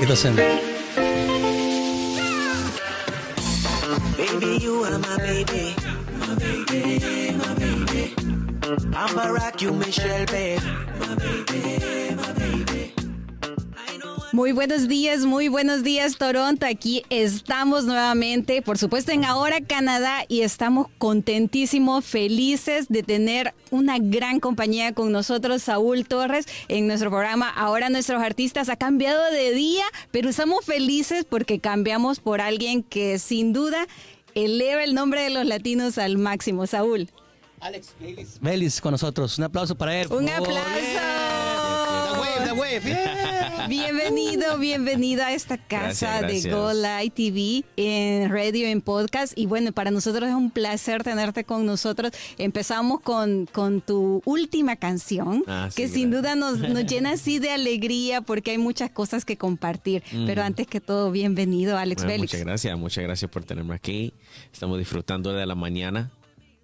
It doesn't. Baby, you are my baby. I'm Barack, you Michelle, babe. My baby, my baby. Muy buenos días, muy buenos días Toronto. Aquí estamos nuevamente, por supuesto en Ahora Canadá y estamos contentísimos, felices de tener una gran compañía con nosotros, Saúl Torres, en nuestro programa. Ahora nuestros artistas ha cambiado de día, pero estamos felices porque cambiamos por alguien que sin duda eleva el nombre de los latinos al máximo. Saúl. Alex Belis. Belis con nosotros. Un aplauso para él. Un aplauso. The wave, the wave. Yeah. Bienvenido, bienvenido a esta casa Gracias, de. Go Live TV en radio, en podcast. Y bueno, para nosotros es un placer tenerte con nosotros. Empezamos con, con tu última canción, Ah, sí, que sin duda nos, nos llena así de alegría porque hay muchas cosas que compartir. Pero antes que todo, bienvenido, Alex Bueno, Félix. muchas gracias, muchas gracias por tenerme aquí. Estamos disfrutando de la mañana.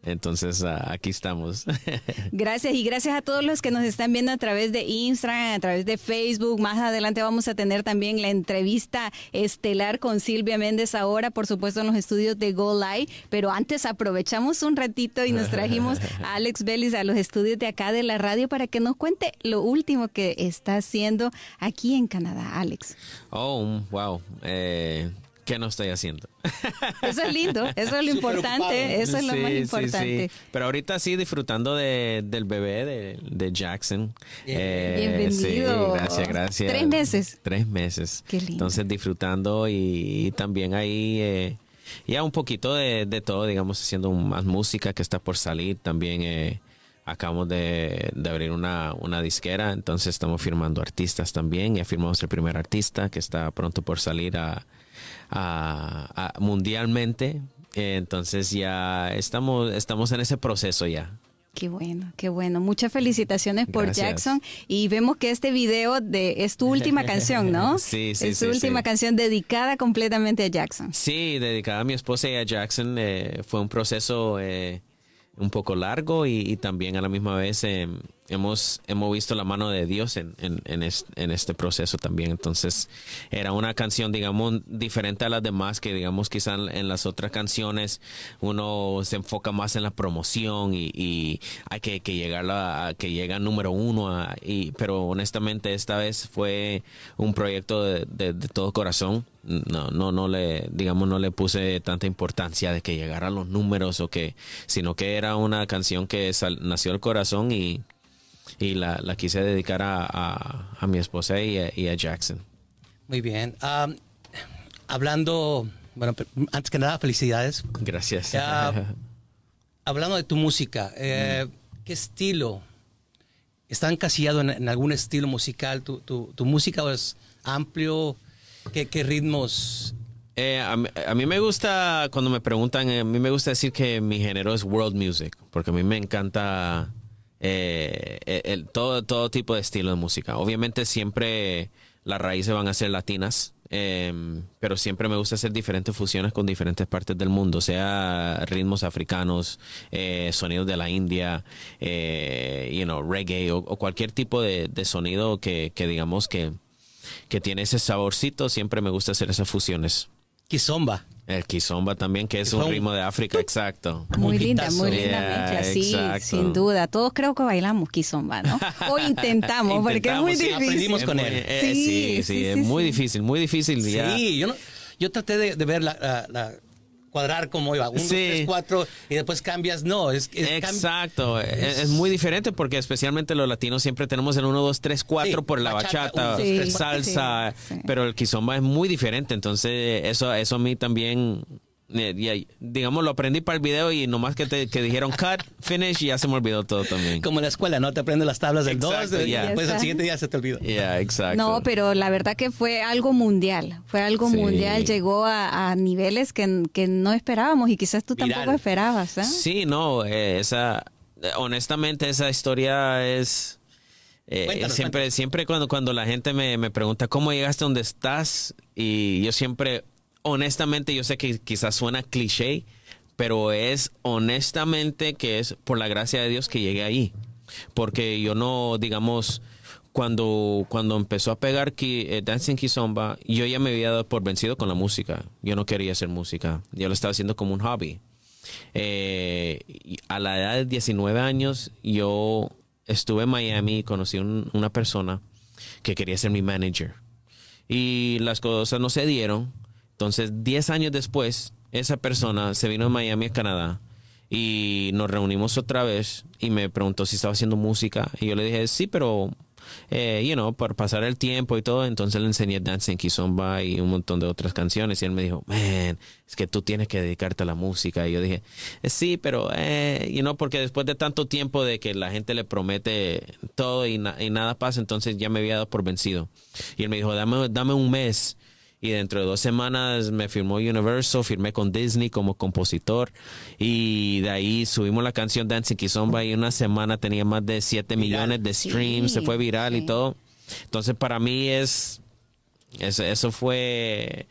Entonces, aquí estamos. Gracias y gracias a todos los que nos están viendo a través de Instagram, a través de Facebook. Más adelante vamos a tener también la entrevista estelar con Silvia Méndez ahora, por supuesto, en los estudios de Go Live. Pero antes aprovechamos un ratito y nos trajimos a Alex Vélez a los estudios de acá de la radio para que nos cuente lo último que está haciendo aquí en Canadá, Alex. oh, wow. Eh, ¿Qué no estoy haciendo? Eso es lindo, eso es lo importante, eso es lo Sí, más importante. sí. Pero ahorita sí disfrutando de, del bebé de, de Jackson. Eh, Bienvenido. sí, gracias, gracias. Tres meses. Tres meses. Qué lindo. Entonces disfrutando y, también ahí eh, ya un poquito de, de todo, digamos, haciendo más música que está por salir. También eh, acabamos de, de abrir una, una disquera, entonces estamos firmando artistas también. Ya firmamos el primer artista que está pronto por salir a, a- a- mundialmente. Entonces ya estamos, estamos en ese proceso ya. Qué bueno, qué bueno. Muchas felicitaciones por Gracias. Jackson. Y vemos que este video de es tu última canción, ¿no? Sí, sí, Es tu sí, última sí. canción dedicada completamente a Jackson. Sí, dedicada a mi esposa y a Jackson. eh, fue un proceso eh, un poco largo y, y también a la misma vez eh, hemos, hemos visto la mano de Dios en, en, en es- en este proceso también. Entonces era una canción, digamos, diferente a las demás que, digamos, quizá en, las otras canciones uno se enfoca más en la promoción y, y hay que, que llegar a, que llega número uno. y, pero honestamente esta vez fue un proyecto de, de- todo corazón no, no, no le, digamos, no le puse tanta importancia de que llegara a los números o que, sino que era una canción que nació del corazón y, y la, la quise dedicar a, a, a mi esposa y a, y a Jackson. Muy bien. Um, hablando, bueno, antes que nada, felicidades. Gracias. Hablando de tu música, eh, Mm. ¿qué estilo? ¿Está encasillado en, en algún estilo musical? ¿Tu, tu, tu música es amplio? ¿Qué, qué ritmos? Eh, a, mí, a mí me gusta, cuando me preguntan, eh, a mí me gusta decir que mi género es world music, porque a mí me encanta eh, el- todo, todo tipo de estilo de música. Obviamente siempre las raíces van a ser latinas, eh, pero siempre me gusta hacer diferentes fusiones con diferentes partes del mundo, sea ritmos africanos, eh, sonidos de la India, eh, reggae o, cualquier tipo de, sonido que, que digamos que, que tiene ese saborcito, siempre me gusta hacer esas fusiones. Kizomba. El kizomba también, que es un ritmo de África, exacto. Muy linda, muy linda Yeah, mezcla, sí, exacto. sin duda. Todos creo que bailamos kizomba, ¿no? O intentamos, porque es muy sí, difícil. aprendimos con muy- él. eh, Sí, sí, sí, sí, es sí, muy sí. difícil, muy difícil. ya. Sí, yo, no, yo traté de, de ver la, la- la- cuadrar cómo iba. Un, dos, Sí. tres, cuatro, y después cambias. No, es, es Exacto, es, es muy diferente porque especialmente los latinos siempre tenemos el 1, 2, 3, 4 Sí, por la bachata, bachata, uno, salsa, sí, sí. pero el kizomba es muy diferente, entonces eso, eso a mí también, ya- digamos, lo aprendí para el video y nomás que, te, que dijeron cut, finish y ya se me olvidó todo también. Como en la escuela, ¿no? Te aprendes las tablas del 2, Exacto, ya. después al siguiente día se te olvidó. Yeah, exacto. No, pero la verdad que fue algo mundial, fue algo Sí. mundial, llegó a, a niveles que, que no esperábamos y quizás tú Viral. tampoco esperabas. ¿eh? Sí, no, eh, esa, eh, honestamente esa historia es... eh, Cuéntanos, siempre, cuéntanos. siempre cuando, cuando la gente me, me pregunta cómo llegaste a donde estás, y yo siempre, honestamente, yo sé que quizás suena cliché, pero es honestamente que es por la gracia de Dios que llegué ahí. Porque yo no, digamos, cuando, cuando empezó a pegar eh, Dancing Kizomba, yo ya me había dado por vencido con la música. Yo no quería hacer música. Yo lo estaba haciendo como un hobby. Eh, a la edad de 19 años, yo estuve en Miami y conocí un- una persona que quería ser mi manager. Y las cosas no se dieron. Entonces, 10 años después, esa persona se vino a Miami, a Canadá, y nos reunimos otra vez y me preguntó si estaba haciendo música. Y yo le dije, sí, pero, eh, you know, para pasar el tiempo y todo. Entonces le enseñé Dancing Kizomba y un montón de otras canciones. Y él me dijo, man, es que tú tienes que dedicarte a la música. Y yo dije, "Eh, sí, pero, eh, you know, porque después de tanto tiempo de que la gente le promete todo y, y nada pasa, entonces ya me había dado por vencido. Y él me dijo, dame, dame un mes. Y dentro de dos semanas me firmó Universal, firmé con Disney como compositor. Y de ahí subimos la canción Dancing Kizomba y una semana tenía más de 7 millones de streams, se fue viral y todo. Entonces para mí es, eso, eso fue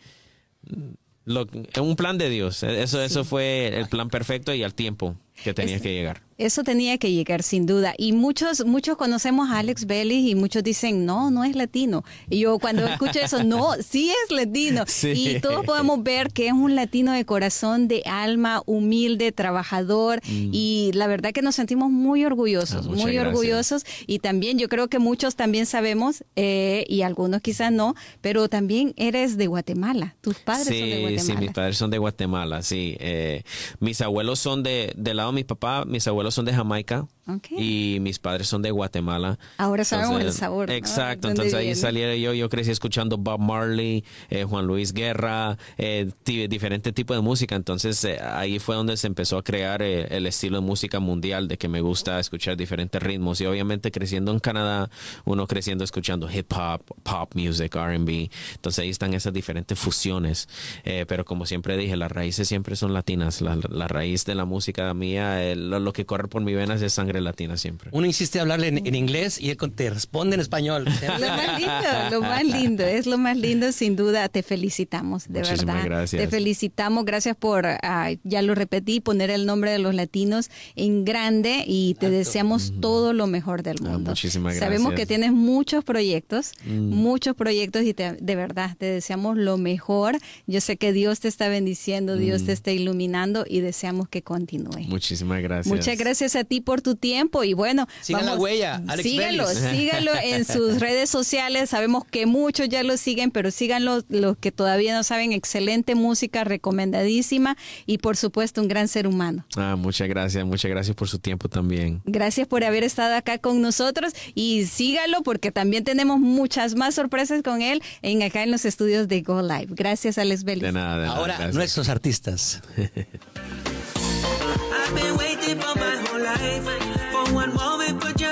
lo, un plan de Dios. Eso, eso fue el plan perfecto y al tiempo que tenía Es- que llegar. Eso tenía que llegar sin duda. Y muchos, muchos conocemos a Alex Bellis y muchos dicen, no, no es latino. Y yo cuando escucho eso, no, sí es latino. Sí. Y todos podemos ver que es un latino de corazón, de alma, humilde, trabajador. Y la verdad que nos sentimos muy orgullosos, Mm. Ah, muy gracias. orgullosos. Y también yo creo que muchos también sabemos, eh, y algunos quizás no, pero también eres de Guatemala. Tus padres son de Sí, Guatemala. sí, mis padres son de Guatemala, sí. Eh, mis abuelos son de, del lado de mi papá, mis abuelos son de Jamaica Ok. y mis padres son de Guatemala. Ahora sabemos el sabor, ¿no? Exacto, ¿Dónde entonces ahí salí yo, yo crecí escuchando Bob Marley, eh, Juan Luis Guerra, eh, ti- diferentes tipos de música, entonces eh, ahí fue donde se empezó a crear eh, el estilo de música mundial, de que me gusta escuchar diferentes ritmos y obviamente creciendo en Canadá, uno creciendo escuchando hip hop, pop music, R&B, entonces ahí están esas diferentes fusiones, Eh, pero como siempre dije, las raíces siempre son latinas, la, la raíz de la música mía, eh, lo, lo que corre por mi venas es sangre latina siempre. Uno insiste a hablarle en, en inglés y él te responde en español. Lo más lindo, lo más lindo, es lo más lindo, sin duda. Te felicitamos, de Muchísimas verdad. gracias. Te felicitamos, gracias por, ah, ya lo repetí, poner el nombre de los latinos en grande y te deseamos todo lo mejor del Ah, mundo. muchísimas Sabemos gracias. que tienes muchos proyectos, muchos proyectos y te- de verdad te deseamos lo mejor. Yo sé que Dios te está bendiciendo, Dios te está iluminando y deseamos que continúe. Muchísimas gracias. Muchas gracias a ti por tu tiempo tiempo y bueno. Sigan la huella, Alex Síganlo, Bellis. síganlo en sus redes sociales. Sabemos que muchos ya lo siguen, pero síganlo los que todavía no saben. Excelente música, recomendadísima y por supuesto un gran ser humano. Ah, muchas gracias, muchas gracias por su tiempo también. Gracias por haber estado acá con nosotros y sígalo porque también tenemos muchas más sorpresas con él en acá en los estudios de Go Live. Gracias, Alex Vélez. De nada, de nada, Ahora, nuestros artistas.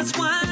that's why